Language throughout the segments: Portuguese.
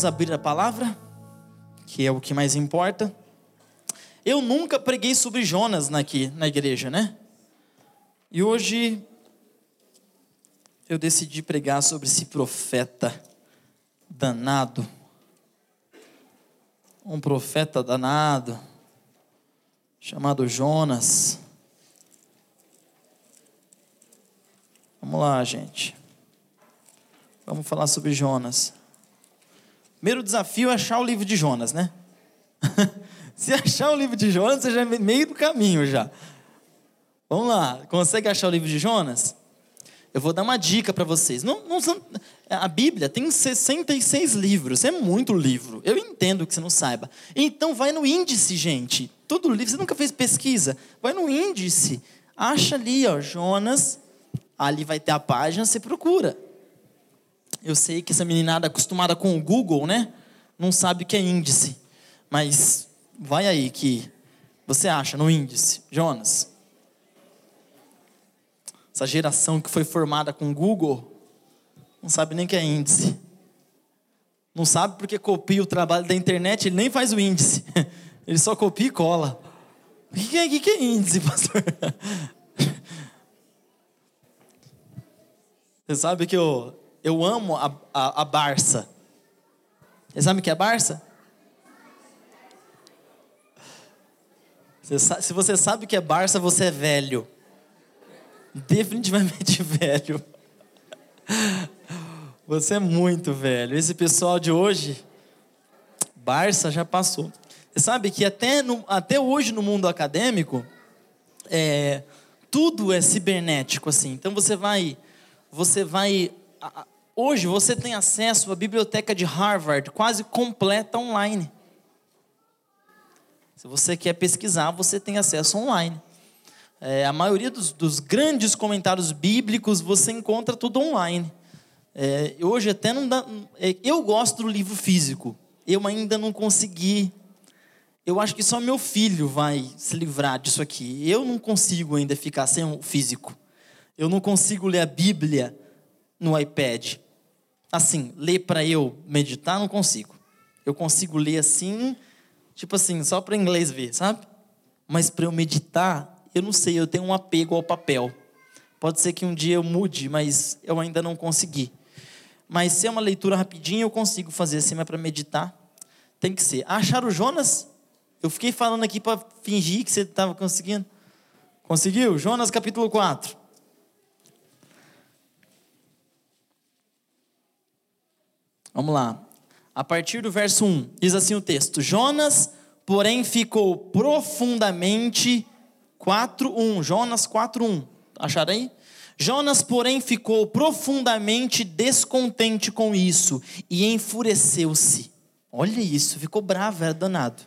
Vamos abrir a palavra, que é o que mais importa. Eu nunca preguei sobre Jonas aqui na igreja, né? E hoje eu decidi pregar sobre esse profeta danado. Um profeta danado, chamado Jonas. Vamos lá, gente. Vamos falar sobre Jonas. Primeiro desafio é achar o livro de Jonas, né? Se achar o livro de Jonas, você já é meio do caminho já. Vamos lá, consegue achar o livro de Jonas? Eu vou dar uma dica para vocês. Não, não, a Bíblia tem 66 livros, é muito livro. Eu entendo que você não saiba. Então vai no índice, gente. Todo livro, você nunca fez pesquisa? Vai no índice. Acha ali, ó, Jonas. Ali vai ter a página, você procura. Eu sei que essa meninada acostumada com o Google, né? Não sabe o que é índice. Mas vai aí que você acha no índice, Jonas. Essa geração que foi formada com o Google não sabe nem o que é índice. Não sabe porque copia o trabalho da internet, ele nem faz o índice. Ele só copia e cola. O que é, que é índice, pastor? Você sabe que eu, eu amo a, a, a Barça. Você sabe o que é Barça? Você sabe, se você sabe o que é Barça, você é velho. Definitivamente velho. Você é muito velho. Esse pessoal de hoje, Barça já passou. Você sabe que até, no, até hoje no mundo acadêmico, é, tudo é cibernético assim. Então você vai, você vai Hoje você tem acesso à biblioteca de Harvard quase completa online. Se você quer pesquisar, você tem acesso online. É, a maioria dos, dos, grandes comentários bíblicos você encontra tudo online. É, hoje até não dá. É, eu gosto do livro físico. Eu ainda não consegui. Eu acho que só meu filho vai se livrar disso aqui. Eu não consigo ainda ficar sem o físico. Eu não consigo ler a Bíblia no iPad. Assim, ler para eu meditar, não consigo. Eu consigo ler assim, tipo assim, só para inglês ver, sabe? Mas para eu meditar, eu não sei, eu tenho um apego ao papel. Pode ser que um dia eu mude, mas eu ainda não consegui. Mas se é uma leitura rapidinha, eu consigo fazer assim, mas para meditar, tem que ser. Acharam o Jonas? Eu fiquei falando aqui para fingir que você estava conseguindo. Conseguiu? Jonas capítulo 4. Vamos lá. A partir do verso 1, diz assim o texto: Jonas, porém, ficou profundamente 4:1. Jonas 4:1. Acharam aí? Jonas, porém, ficou profundamente descontente com isso e enfureceu-se. Olha isso, ficou bravo, era danado.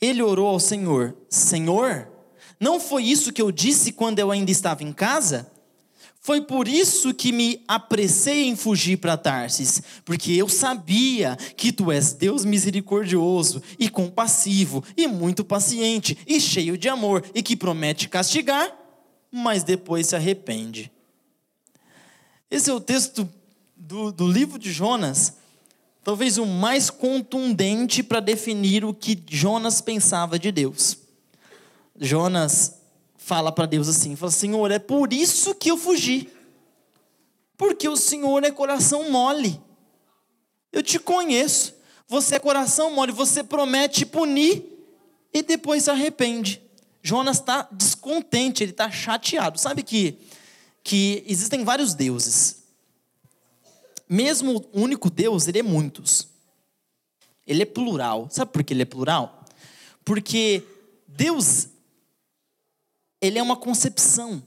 Ele orou ao Senhor: Senhor, não foi isso que eu disse quando eu ainda estava em casa? Foi por isso que me apressei em fugir para Tarsis, porque eu sabia que tu és Deus misericordioso e compassivo e muito paciente e cheio de amor e que promete castigar, mas depois se arrepende. Esse é o texto do, do livro de Jonas, talvez o mais contundente para definir o que Jonas pensava de Deus. Jonas fala para Deus assim: fala, Senhor, é por isso que eu fugi. Porque o Senhor é coração mole. Eu te conheço. Você é coração mole. Você promete punir e depois se arrepende. Jonas está descontente, ele está chateado. Sabe que, que existem vários deuses. Mesmo o único Deus, ele é muitos. Ele é plural. Sabe por que ele é plural? Porque Deus ele é uma concepção,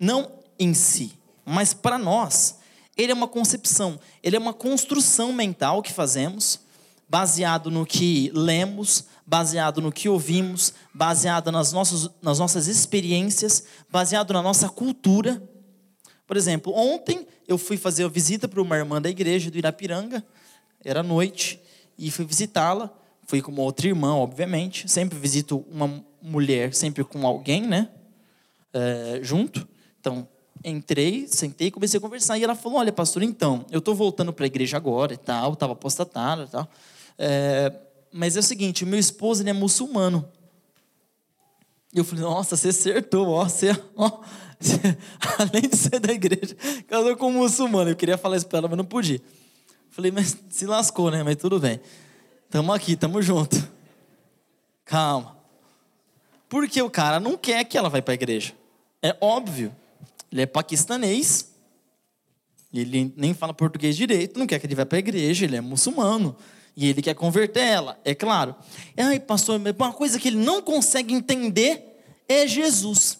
não em si, mas para nós, ele é uma concepção, ele é uma construção mental que fazemos, baseado no que lemos, baseado no que ouvimos, baseado nas nossas, nas nossas experiências, baseado na nossa cultura. Por exemplo, ontem eu fui fazer a visita para uma irmã da igreja do Irapiranga, era noite, e fui visitá-la. Fui com uma outra irmã, obviamente. Sempre visito uma mulher, sempre com alguém, né? É, junto. Então, entrei, sentei, comecei a conversar. E ela falou: Olha, pastor, então, eu estou voltando para a igreja agora e tal, estava apostatada e tal. É, mas é o seguinte: meu esposo ele é muçulmano. E eu falei: Nossa, você acertou, ó, você, ó, você, além de ser da igreja, casou com um muçulmano. Eu queria falar isso para ela, mas não podia. Falei: Mas se lascou, né? Mas tudo bem. Tamo aqui, tamo junto. Calma. Porque o cara não quer que ela vá para a igreja. É óbvio. Ele é paquistanês, ele nem fala português direito, não quer que ele vá para a igreja, ele é muçulmano. E ele quer converter ela, é claro. Ai, pastor, uma coisa que ele não consegue entender é Jesus.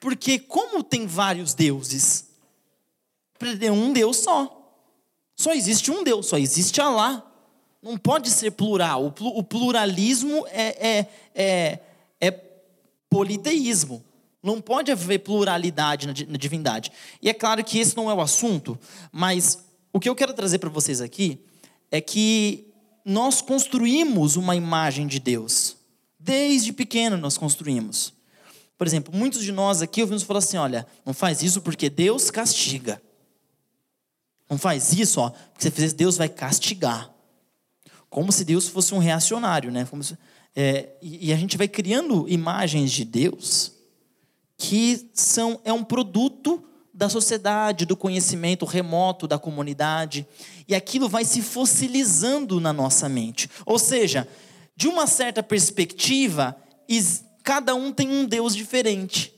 Porque como tem vários deuses, é um Deus só. Só existe um Deus, só existe Alá. Não pode ser plural. O pluralismo é, é, é, é politeísmo. Não pode haver pluralidade na divindade. E é claro que esse não é o assunto, mas o que eu quero trazer para vocês aqui é que nós construímos uma imagem de Deus. Desde pequeno nós construímos. Por exemplo, muitos de nós aqui ouvimos falar assim: olha, não faz isso porque Deus castiga. Não faz isso, ó, porque se você fizer Deus vai castigar. Como se Deus fosse um reacionário, né? Se, é, e, a gente vai criando imagens de Deus que são, é um produto da sociedade, do conhecimento remoto da comunidade, e aquilo vai se fossilizando na nossa mente. Ou seja, de uma certa perspectiva, cada um tem um Deus diferente.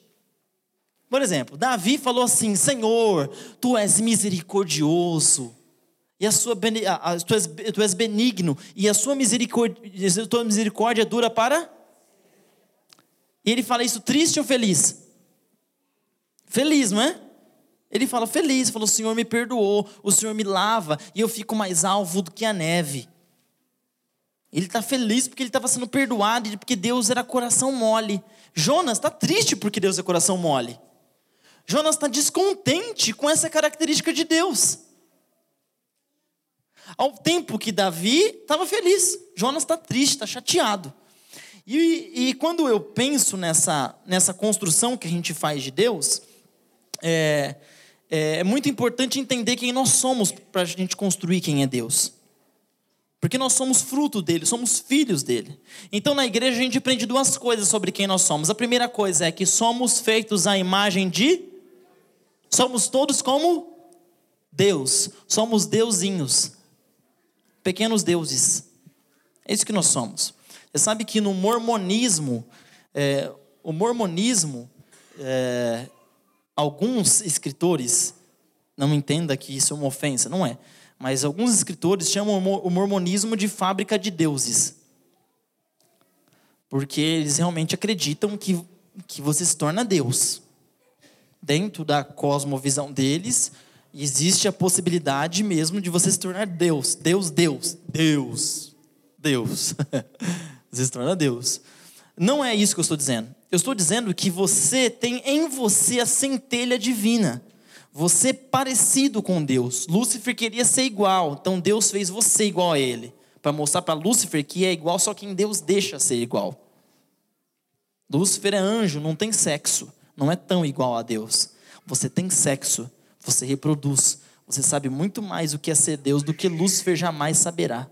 Por exemplo, Davi falou assim: Senhor, tu és misericordioso, e a sua a, tu, és, tu és benigno, e a sua misericórdia, a tua misericórdia dura para. E ele fala isso triste ou feliz? Feliz, não é? Ele fala feliz, falou: o Senhor me perdoou, o Senhor me lava e eu fico mais alvo do que a neve. Ele está feliz porque ele estava sendo perdoado e porque Deus era coração mole. Jonas está triste porque Deus é coração mole. Jonas está descontente com essa característica de Deus. Ao tempo que Davi estava feliz, Jonas está triste, está chateado. E, e, quando eu penso nessa, nessa construção que a gente faz de Deus, é, é, é muito importante entender quem nós somos para a gente construir quem é Deus. Porque nós somos fruto dele, somos filhos dele. Então na igreja a gente aprende duas coisas sobre quem nós somos. A primeira coisa é que somos feitos à imagem de. Somos todos como Deus. Somos deusinhos. Pequenos deuses. É isso que nós somos. Você sabe que no mormonismo, é, o mormonismo é, alguns escritores, não entenda que isso é uma ofensa, não é, mas alguns escritores chamam o mormonismo de fábrica de deuses. Porque eles realmente acreditam que, que você se torna Deus. Dentro da cosmovisão deles, existe a possibilidade mesmo de você se tornar Deus. Deus, Deus, Deus, Deus. você se torna Deus. Não é isso que eu estou dizendo. Eu estou dizendo que você tem em você a centelha divina. Você é parecido com Deus. Lúcifer queria ser igual, então Deus fez você igual a ele, para mostrar para Lúcifer que é igual só quem Deus deixa ser igual. Lúcifer é anjo, não tem sexo, não é tão igual a Deus. Você tem sexo, você reproduz, você sabe muito mais o que é ser Deus do que Lúcifer jamais saberá.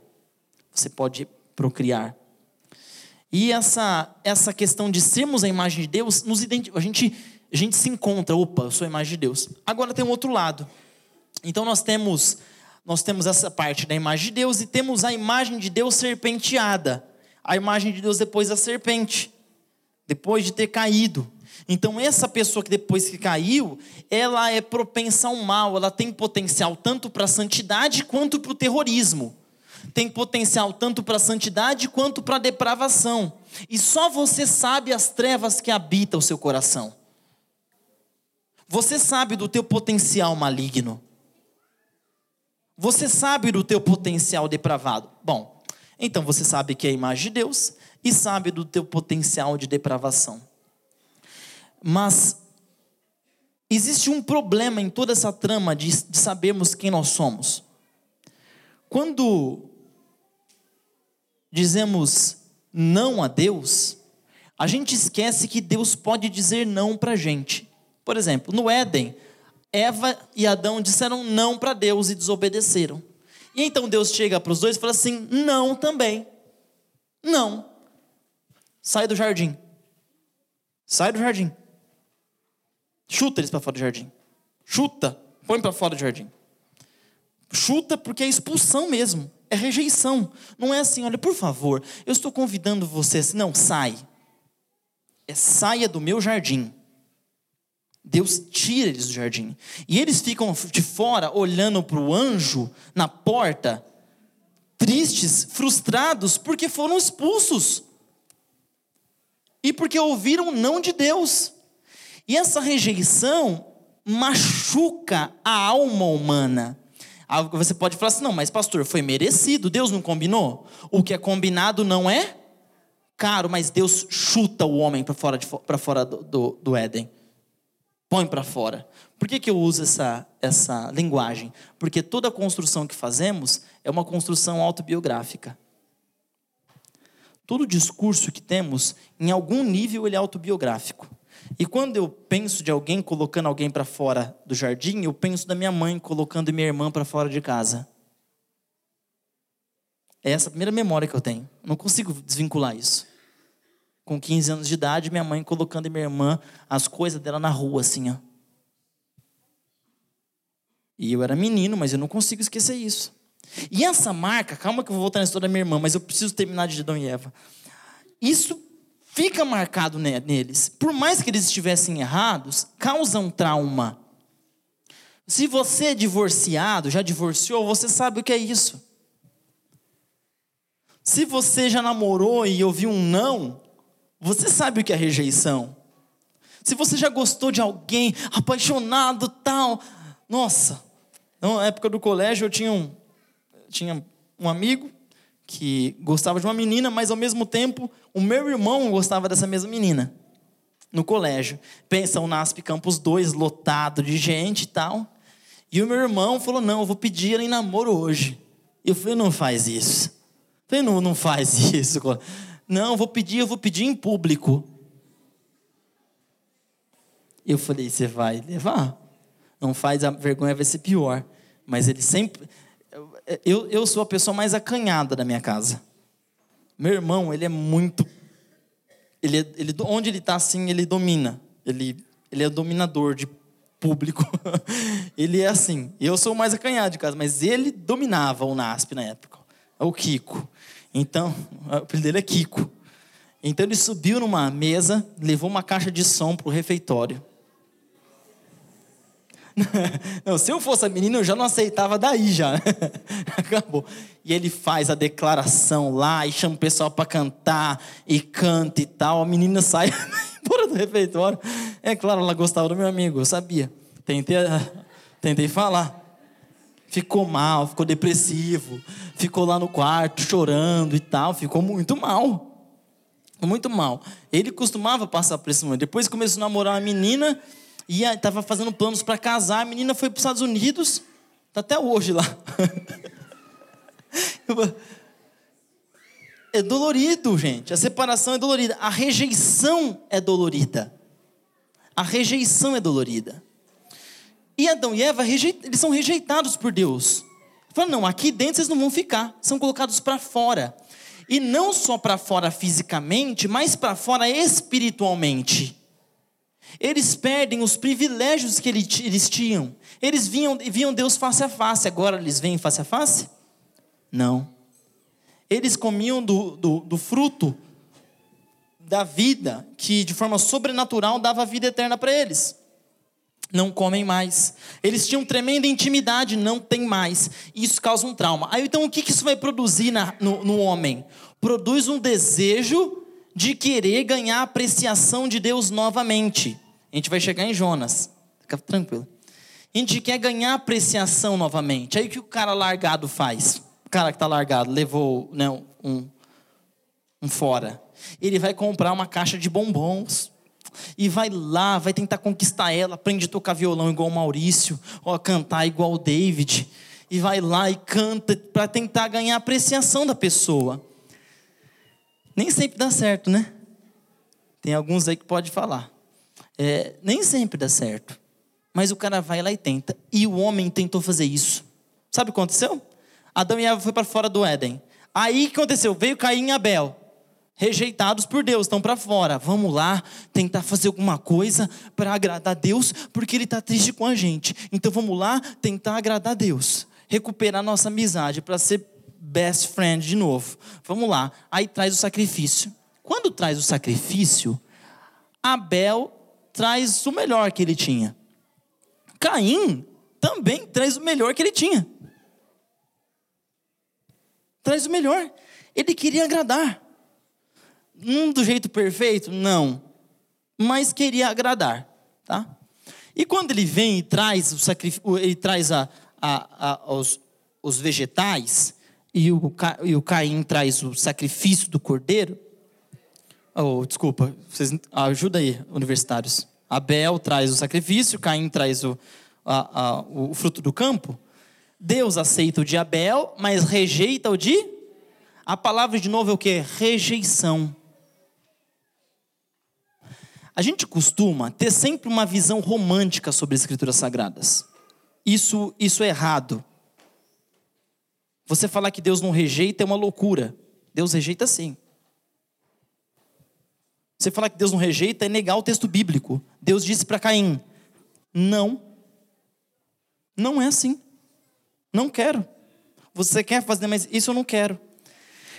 Você pode procriar. E essa, essa questão de sermos a imagem de Deus, nos a, gente, a gente se encontra, opa, eu sou a imagem de Deus. Agora tem um outro lado. Então nós temos, nós temos essa parte da imagem de Deus e temos a imagem de Deus serpenteada. A imagem de Deus depois da serpente, depois de ter caído. Então essa pessoa que depois que caiu, ela é propensa ao mal, ela tem potencial tanto para a santidade quanto para o terrorismo tem potencial tanto para a santidade quanto para a depravação. E só você sabe as trevas que habitam o seu coração. Você sabe do teu potencial maligno. Você sabe do teu potencial depravado. Bom, então você sabe que é a imagem de Deus e sabe do teu potencial de depravação. Mas existe um problema em toda essa trama de, de sabermos quem nós somos. Quando dizemos não a Deus, a gente esquece que Deus pode dizer não para a gente. Por exemplo, no Éden, Eva e Adão disseram não para Deus e desobedeceram. E então Deus chega para os dois e fala assim: não também. Não. Sai do jardim. Sai do jardim. Chuta eles para fora do jardim. Chuta. Põe para fora do jardim. Chuta porque é expulsão mesmo. É rejeição. Não é assim, olha, por favor, eu estou convidando você não, sai. É saia do meu jardim. Deus tira eles do jardim. E eles ficam de fora olhando para o anjo na porta, tristes, frustrados, porque foram expulsos. E porque ouviram não de Deus. E essa rejeição machuca a alma humana. Você pode falar assim: não, mas pastor, foi merecido, Deus não combinou? O que é combinado não é caro, mas Deus chuta o homem para fora, de, fora do, do, do Éden põe para fora. Por que, que eu uso essa, essa linguagem? Porque toda construção que fazemos é uma construção autobiográfica. Todo discurso que temos, em algum nível, ele é autobiográfico. E quando eu penso de alguém colocando alguém para fora do jardim, eu penso da minha mãe colocando minha irmã para fora de casa. É essa a primeira memória que eu tenho. Não consigo desvincular isso com 15 anos de idade, minha mãe colocando minha irmã as coisas dela na rua, assim, ó. E eu era menino, mas eu não consigo esquecer isso. E essa marca, calma que eu vou voltar na história da minha irmã, mas eu preciso terminar de Adão e Eva. Isso fica marcado neles. Por mais que eles estivessem errados, causa um trauma. Se você é divorciado, já divorciou, você sabe o que é isso. Se você já namorou e ouviu um não, você sabe o que é rejeição? Se você já gostou de alguém, apaixonado, tal. Nossa, na época do colégio eu tinha um, tinha um amigo que gostava de uma menina, mas ao mesmo tempo o meu irmão gostava dessa mesma menina. No colégio. Pensa, o NASP Campus 2 lotado de gente e tal. E o meu irmão falou: Não, eu vou pedir ela em namoro hoje. Eu falei: Não faz isso. Eu falei: Não, não faz isso. Não, eu vou pedir, eu vou pedir em público. Eu falei, você vai levar. Não faz, a vergonha vai ser pior. Mas ele sempre. Eu, eu sou a pessoa mais acanhada da minha casa. Meu irmão, ele é muito. Ele, ele, onde ele está assim, ele domina. Ele, ele é dominador de público. ele é assim. Eu sou o mais acanhado de casa, mas ele dominava o NASP na época. É o Kiko. Então, o apelido dele é Kiko. Então ele subiu numa mesa, levou uma caixa de som para o refeitório. Não, se eu fosse a menina, eu já não aceitava daí já. Acabou. E ele faz a declaração lá e chama o pessoal para cantar e canta e tal. A menina sai embora do refeitório. É claro, ela gostava do meu amigo, eu sabia. Tentei, tentei falar ficou mal, ficou depressivo, ficou lá no quarto chorando e tal, ficou muito mal. Muito mal. Ele costumava passar por esse momento. Depois começou a namorar uma menina e estava fazendo planos para casar. A menina foi para os Estados Unidos, está até hoje lá. é dolorido, gente. A separação é dolorida. A rejeição é dolorida. A rejeição é dolorida. E Adão e Eva, eles são rejeitados por Deus. Fala, não, aqui dentro vocês não vão ficar, são colocados para fora. E não só para fora fisicamente, mas para fora espiritualmente. Eles perdem os privilégios que eles tinham. Eles viam, viam Deus face a face, agora eles veem face a face? Não. Eles comiam do, do, do fruto da vida, que de forma sobrenatural dava vida eterna para eles não comem mais. Eles tinham tremenda intimidade, não tem mais. Isso causa um trauma. Aí então o que isso vai produzir na, no, no homem? Produz um desejo de querer ganhar a apreciação de Deus novamente. A gente vai chegar em Jonas. Fica tranquilo. A gente quer ganhar apreciação novamente. Aí o que o cara largado faz? O cara que está largado levou né, um, um fora. Ele vai comprar uma caixa de bombons e vai lá, vai tentar conquistar ela, aprende a tocar violão igual o Maurício, ou a cantar igual o David, e vai lá e canta para tentar ganhar apreciação da pessoa. Nem sempre dá certo, né? Tem alguns aí que pode falar. É, nem sempre dá certo. Mas o cara vai lá e tenta. E o homem tentou fazer isso. Sabe o que aconteceu? Adão e Eva foi para fora do Éden. Aí o que aconteceu? Veio Caim e Abel. Rejeitados por Deus, estão para fora. Vamos lá tentar fazer alguma coisa para agradar Deus, porque Ele está triste com a gente. Então vamos lá tentar agradar Deus. Recuperar nossa amizade para ser best friend de novo. Vamos lá. Aí traz o sacrifício. Quando traz o sacrifício, Abel traz o melhor que ele tinha. Caim também traz o melhor que ele tinha. Traz o melhor. Ele queria agradar. Não do jeito perfeito, não. Mas queria agradar, tá? E quando ele vem e traz o sacrifício, ele traz a, a, a, os, os vegetais, e o, e o Caim traz o sacrifício do cordeiro. Oh, desculpa, vocês ajuda aí, universitários. Abel traz o sacrifício, Caim traz o, a, a, o fruto do campo. Deus aceita o de Abel, mas rejeita o de. A palavra de novo é o que? Rejeição. A gente costuma ter sempre uma visão romântica sobre as escrituras sagradas. Isso, isso é errado. Você falar que Deus não rejeita é uma loucura. Deus rejeita sim. Você falar que Deus não rejeita é negar o texto bíblico. Deus disse para Caim: Não. Não é assim. Não quero. Você quer fazer, mas isso eu não quero.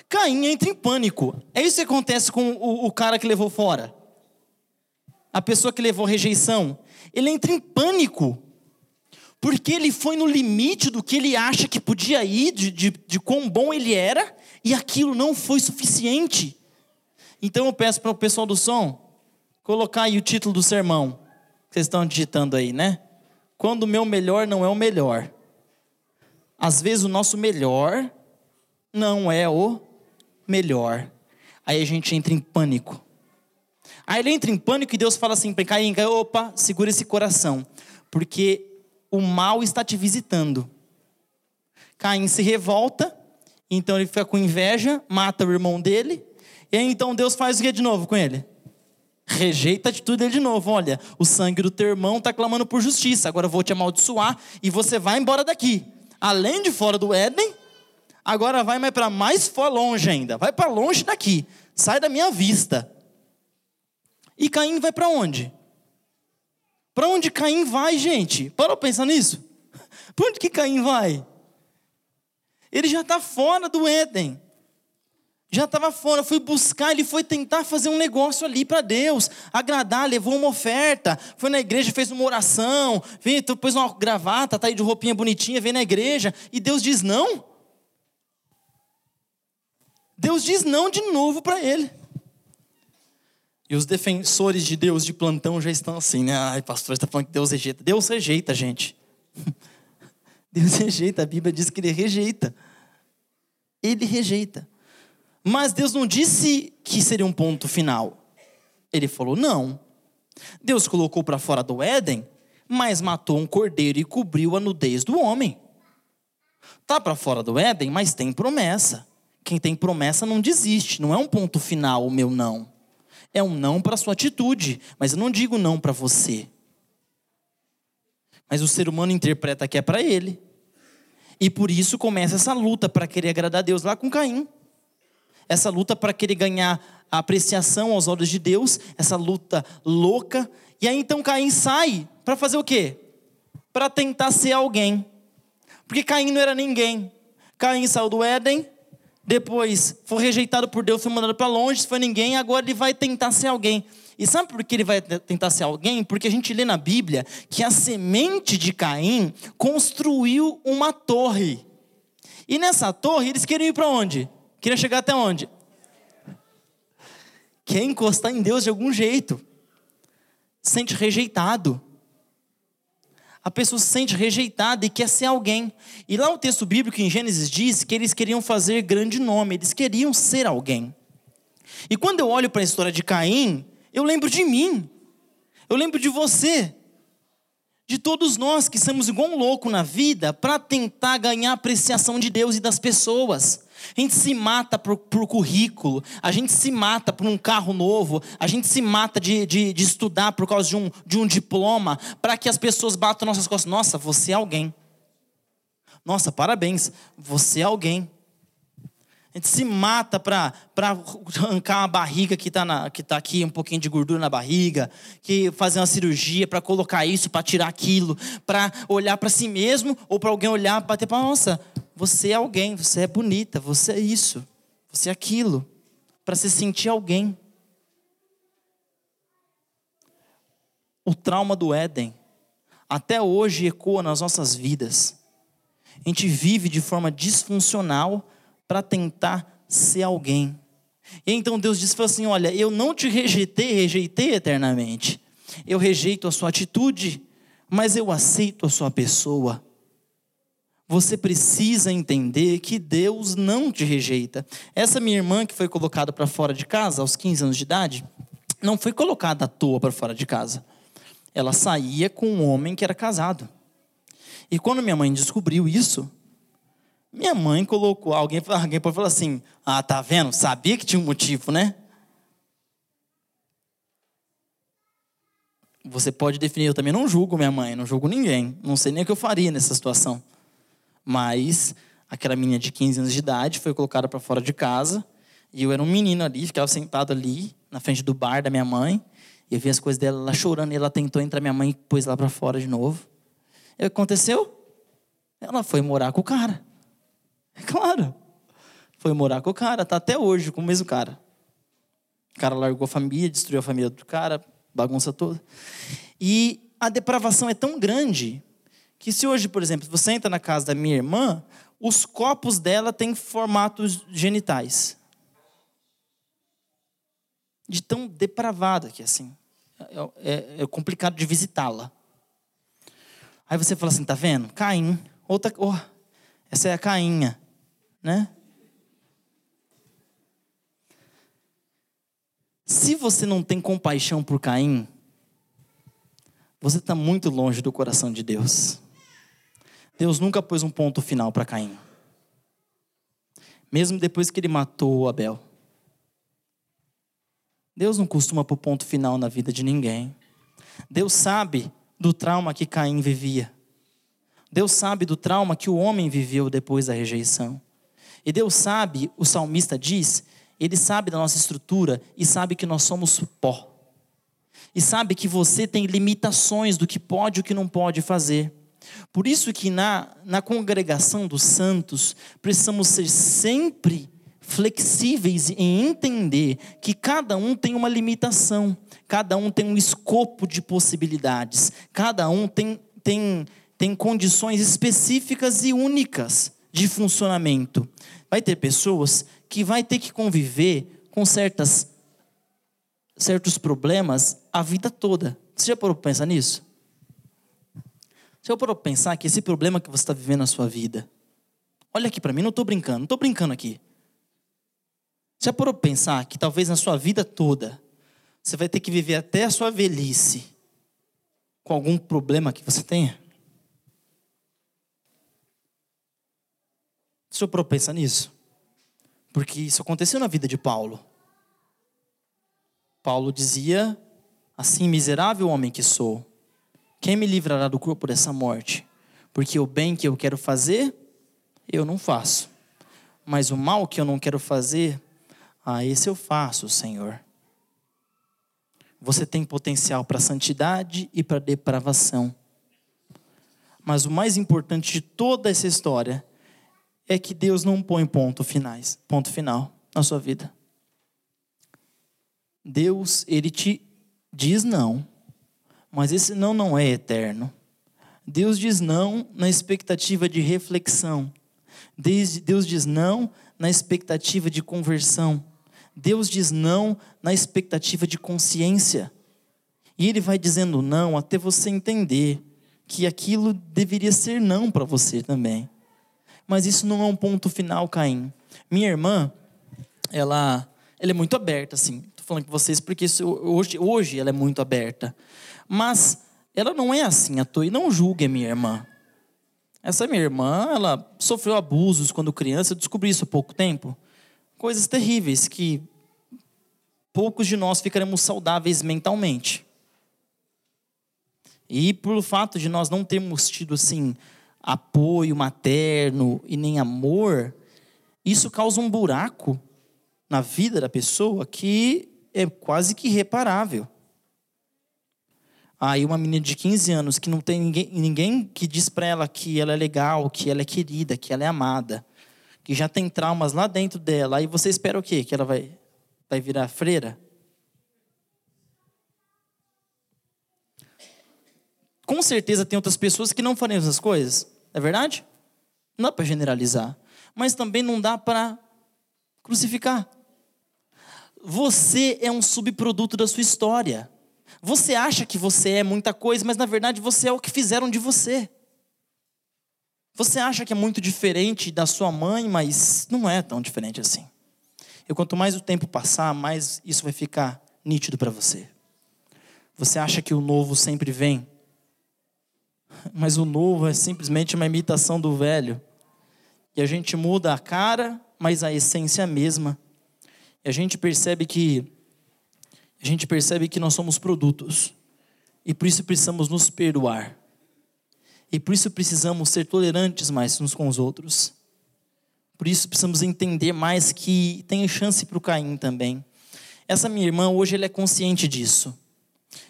Caim entra em pânico. É isso que acontece com o, o cara que levou fora. A pessoa que levou rejeição. Ele entra em pânico porque ele foi no limite do que ele acha que podia ir, de, de, de quão bom ele era, e aquilo não foi suficiente. Então eu peço para o pessoal do som colocar aí o título do sermão. Que vocês estão digitando aí, né? Quando o meu melhor não é o melhor. Às vezes o nosso melhor não é o melhor. Aí a gente entra em pânico. Aí ele entra em pânico e Deus fala assim para Caim: opa, segura esse coração. Porque o mal está te visitando. Caim se revolta, então ele fica com inveja, mata o irmão dele, e aí então Deus faz o que de novo com ele? Rejeita a atitude dele de novo. Olha, o sangue do teu irmão está clamando por justiça, agora eu vou te amaldiçoar e você vai embora daqui. Além de fora do Éden, agora vai mais para mais fora longe ainda. Vai para longe daqui. Sai da minha vista. E Caim vai para onde? Para onde Caim vai, gente? Parou pensar nisso? Para onde que Caim vai? Ele já está fora do Éden. Já estava fora, foi buscar, ele foi tentar fazer um negócio ali para Deus, agradar, levou uma oferta, foi na igreja, fez uma oração, veio, pôs uma gravata, tá aí de roupinha bonitinha, veio na igreja, e Deus diz não. Deus diz não de novo para ele. E os defensores de Deus de plantão já estão assim, né? Ai, pastor, está falando que Deus rejeita. Deus rejeita, gente. Deus rejeita, a Bíblia diz que ele rejeita. Ele rejeita. Mas Deus não disse que seria um ponto final. Ele falou não. Deus colocou para fora do Éden, mas matou um cordeiro e cobriu a nudez do homem. Tá para fora do Éden, mas tem promessa. Quem tem promessa não desiste, não é um ponto final o meu não é um não para sua atitude, mas eu não digo não para você. Mas o ser humano interpreta que é para ele. E por isso começa essa luta para querer agradar a Deus lá com Caim. Essa luta para querer ganhar a apreciação aos olhos de Deus, essa luta louca. E aí então Caim sai para fazer o quê? Para tentar ser alguém. Porque Caim não era ninguém. Caim saiu do Éden, depois foi rejeitado por Deus, foi mandado para longe, foi ninguém, agora ele vai tentar ser alguém. E sabe por que ele vai tentar ser alguém? Porque a gente lê na Bíblia que a semente de Caim construiu uma torre. E nessa torre eles queriam ir para onde? Queriam chegar até onde? Quer encostar em Deus de algum jeito. Sente rejeitado a pessoa se sente rejeitada e quer ser alguém. E lá o texto bíblico em Gênesis diz que eles queriam fazer grande nome, eles queriam ser alguém. E quando eu olho para a história de Caim, eu lembro de mim, eu lembro de você, de todos nós que somos igual um louco na vida para tentar ganhar apreciação de Deus e das pessoas. A gente se mata por, por currículo, a gente se mata por um carro novo, a gente se mata de, de, de estudar por causa de um, de um diploma, para que as pessoas batam nossas costas. Nossa, você é alguém. Nossa, parabéns, você é alguém. A gente se mata para arrancar a barriga que está tá aqui, um pouquinho de gordura na barriga, que fazer uma cirurgia para colocar isso, para tirar aquilo, para olhar para si mesmo ou para alguém olhar, bater para nossa, você é alguém, você é bonita, você é isso, você é aquilo, para se sentir alguém. O trauma do Éden até hoje ecoa nas nossas vidas. A gente vive de forma disfuncional para tentar ser alguém. E então Deus disse assim: Olha, eu não te rejeitei, rejeitei eternamente. Eu rejeito a sua atitude, mas eu aceito a sua pessoa. Você precisa entender que Deus não te rejeita. Essa minha irmã que foi colocada para fora de casa aos 15 anos de idade, não foi colocada à toa para fora de casa. Ela saía com um homem que era casado. E quando minha mãe descobriu isso, minha mãe colocou, alguém, alguém pode falar assim: ah, tá vendo? Sabia que tinha um motivo, né? Você pode definir, eu também não julgo minha mãe, não julgo ninguém. Não sei nem o que eu faria nessa situação. Mas aquela menina de 15 anos de idade foi colocada para fora de casa. E eu era um menino ali, ficava sentado ali, na frente do bar da minha mãe. E eu vi as coisas dela lá chorando. E ela tentou entrar, minha mãe pôs lá para fora de novo. E o que aconteceu? Ela foi morar com o cara. É claro. Foi morar com o cara, tá até hoje com o mesmo cara. O cara largou a família, destruiu a família do cara, bagunça toda. E a depravação é tão grande que se hoje, por exemplo, você entra na casa da minha irmã, os copos dela têm formatos genitais. De tão depravada que é assim. É, é, é complicado de visitá-la. Aí você fala assim, tá vendo? Caim. Outra, oh, essa é a Cainha né? Se você não tem compaixão por Caim, você está muito longe do coração de Deus. Deus nunca pôs um ponto final para Caim. Mesmo depois que ele matou Abel. Deus não costuma pôr ponto final na vida de ninguém. Deus sabe do trauma que Caim vivia. Deus sabe do trauma que o homem viveu depois da rejeição. E Deus sabe, o salmista diz, ele sabe da nossa estrutura e sabe que nós somos pó. E sabe que você tem limitações do que pode e o que não pode fazer. Por isso que na, na congregação dos santos, precisamos ser sempre flexíveis em entender que cada um tem uma limitação, cada um tem um escopo de possibilidades, cada um tem, tem, tem condições específicas e únicas de funcionamento. Vai ter pessoas que vai ter que conviver com certas certos problemas a vida toda. Você já parou para pensar nisso? Você já parou para pensar que esse problema que você está vivendo na sua vida, olha aqui para mim, não estou brincando, não estou brincando aqui. Você já parou para pensar que talvez na sua vida toda você vai ter que viver até a sua velhice com algum problema que você tenha? Parou pensar nisso? Porque isso aconteceu na vida de Paulo. Paulo dizia assim: Miserável homem que sou, quem me livrará do corpo dessa morte? Porque o bem que eu quero fazer, eu não faço. Mas o mal que eu não quero fazer, ah, esse eu faço, Senhor. Você tem potencial para santidade e para depravação. Mas o mais importante de toda essa história é que Deus não põe ponto finais, ponto final na sua vida. Deus, ele te diz não, mas esse não não é eterno. Deus diz não na expectativa de reflexão. Deus diz não na expectativa de conversão. Deus diz não na expectativa de consciência. E Ele vai dizendo não até você entender que aquilo deveria ser não para você também. Mas isso não é um ponto final, Caim. Minha irmã, ela, ela é muito aberta, assim. Estou falando com vocês porque isso, hoje, hoje ela é muito aberta. Mas ela não é assim à toa. E não julgue a minha irmã. Essa minha irmã, ela sofreu abusos quando criança, eu descobri isso há pouco tempo. Coisas terríveis que poucos de nós ficaremos saudáveis mentalmente. E pelo fato de nós não termos tido assim apoio materno e nem amor, isso causa um buraco na vida da pessoa que é quase que irreparável. Aí uma menina de 15 anos que não tem ninguém, ninguém que diz para ela que ela é legal, que ela é querida, que ela é amada, que já tem traumas lá dentro dela. Aí você espera o quê? Que ela vai, vai virar freira? Com certeza tem outras pessoas que não fariam essas coisas. É verdade? Não dá para generalizar. Mas também não dá para crucificar. Você é um subproduto da sua história. Você acha que você é muita coisa, mas na verdade você é o que fizeram de você. Você acha que é muito diferente da sua mãe, mas não é tão diferente assim. E quanto mais o tempo passar, mais isso vai ficar nítido para você. Você acha que o novo sempre vem, mas o novo é simplesmente uma imitação do velho. E a gente muda a cara, mas a essência é a mesma. E a gente percebe que a gente percebe que nós somos produtos. E por isso precisamos nos perdoar. E por isso precisamos ser tolerantes mais uns com os outros. Por isso precisamos entender mais que tem chance para o Caim também. Essa minha irmã hoje ela é consciente disso.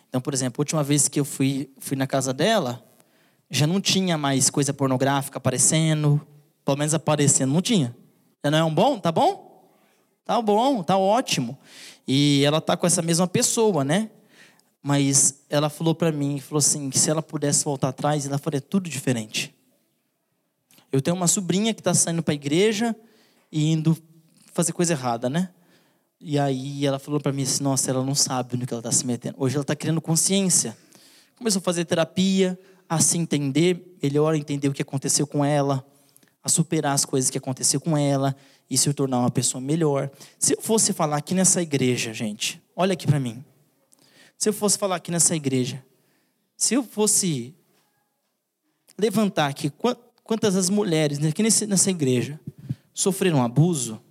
Então, por exemplo, a última vez que eu fui, fui na casa dela, já não tinha mais coisa pornográfica aparecendo, pelo menos aparecendo, não tinha. Já não é um bom? Tá bom? Tá bom, tá ótimo. E ela tá com essa mesma pessoa, né? Mas ela falou para mim, falou assim, que se ela pudesse voltar atrás, ela faria tudo diferente. Eu tenho uma sobrinha que está saindo para a igreja e indo fazer coisa errada, né? E aí ela falou para mim assim, nossa, ela não sabe no que ela está se metendo. Hoje ela está criando consciência. Começou a fazer terapia, a se entender melhor, entender o que aconteceu com ela, a superar as coisas que aconteceu com ela e se tornar uma pessoa melhor. Se eu fosse falar aqui nessa igreja, gente, olha aqui para mim. Se eu fosse falar aqui nessa igreja, se eu fosse levantar aqui quantas as mulheres aqui nessa igreja sofreram abuso,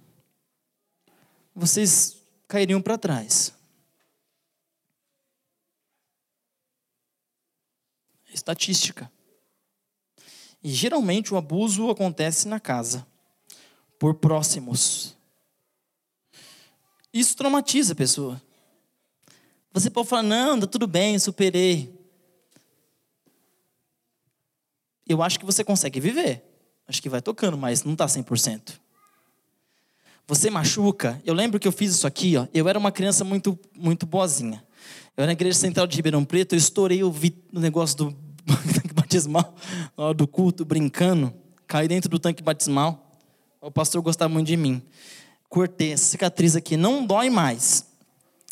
vocês cairiam para trás. Estatística. E geralmente o abuso acontece na casa, por próximos. Isso traumatiza a pessoa. Você pode falar, não, tá tudo bem, superei. Eu acho que você consegue viver. Acho que vai tocando, mas não está 100%. Você machuca. Eu lembro que eu fiz isso aqui, ó. Eu era uma criança muito, muito boazinha. Eu era na igreja central de Ribeirão Preto, eu estourei o, o negócio do tanque batismal, do culto, brincando, caí dentro do tanque batismal. O pastor gostava muito de mim. Cortei essa cicatriz aqui, não dói mais.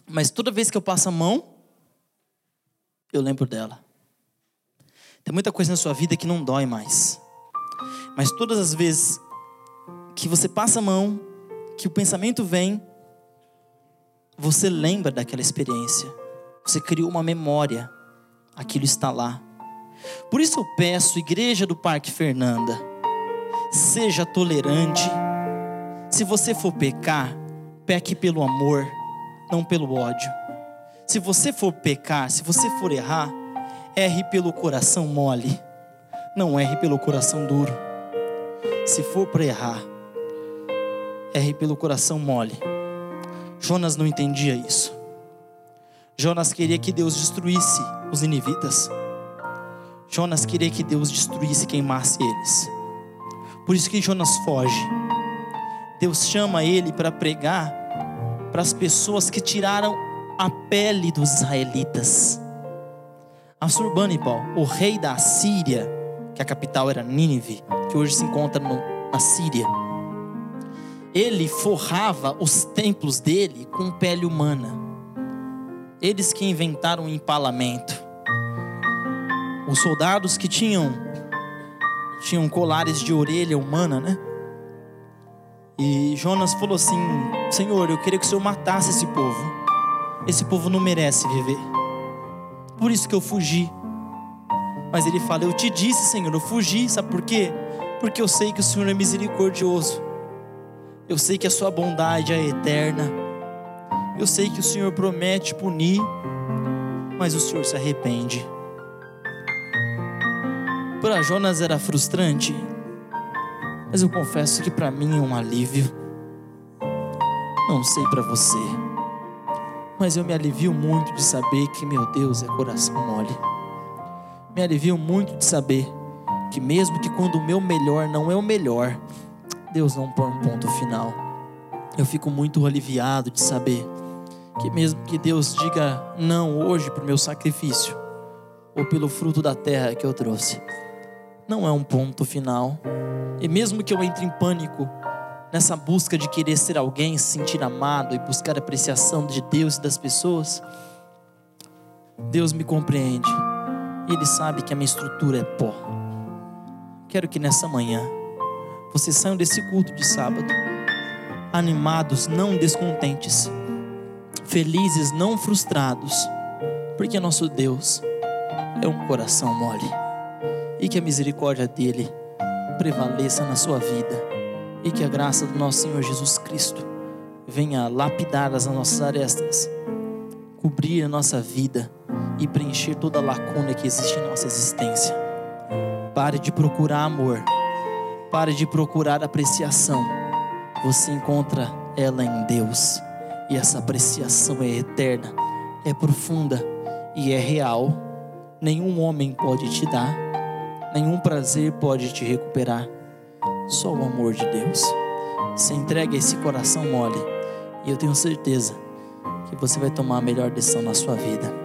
Mas toda vez que eu passo a mão, eu lembro dela. Tem muita coisa na sua vida que não dói mais. Mas todas as vezes que você passa a mão, que o pensamento vem, você lembra daquela experiência. Você criou uma memória. Aquilo está lá. Por isso eu peço, igreja do Parque Fernanda, seja tolerante. Se você for pecar, peque pelo amor, não pelo ódio. Se você for pecar, se você for errar, erre pelo coração mole, não erre pelo coração duro. Se for para errar, erre pelo coração mole. Jonas não entendia isso. Jonas queria que Deus destruísse os ninivitas. Jonas queria que Deus destruísse e queimasse eles. Por isso que Jonas foge. Deus chama ele para pregar para as pessoas que tiraram a pele dos israelitas. Assurbanipal, o rei da Síria, que a capital era Nínive, que hoje se encontra no, na Síria, ele forrava os templos dele com pele humana. Eles que inventaram o empalamento. Os soldados que tinham tinham colares de orelha humana, né? E Jonas falou assim: Senhor, eu queria que o Senhor matasse esse povo. Esse povo não merece viver. Por isso que eu fugi. Mas ele fala: Eu te disse, Senhor, eu fugi. Sabe por quê? Porque eu sei que o Senhor é misericordioso. Eu sei que a sua bondade é eterna. Eu sei que o Senhor promete punir, mas o Senhor se arrepende. Para Jonas era frustrante, mas eu confesso que para mim é um alívio. Não sei para você, mas eu me alivio muito de saber que meu Deus é coração mole. Me alivio muito de saber que mesmo que quando o meu melhor não é o melhor, Deus não põe um ponto final. Eu fico muito aliviado de saber que mesmo que Deus diga não hoje para o meu sacrifício, ou pelo fruto da terra que eu trouxe, não é um ponto final. E mesmo que eu entre em pânico nessa busca de querer ser alguém, se sentir amado e buscar apreciação de Deus e das pessoas, Deus me compreende. E Ele sabe que a minha estrutura é pó. Quero que nessa manhã vocês saiam desse culto de sábado animados, não descontentes, felizes, não frustrados, porque nosso Deus é um coração mole e que a misericórdia dele prevaleça na sua vida e que a graça do nosso Senhor Jesus Cristo venha lapidar as nossas arestas, cobrir a nossa vida e preencher toda a lacuna que existe em nossa existência. Pare de procurar amor, pare de procurar apreciação. Você encontra ela em Deus, e essa apreciação é eterna, é profunda e é real. Nenhum homem pode te dar, nenhum prazer pode te recuperar, só o amor de Deus. Se entregue esse coração mole, e eu tenho certeza que você vai tomar a melhor decisão na sua vida.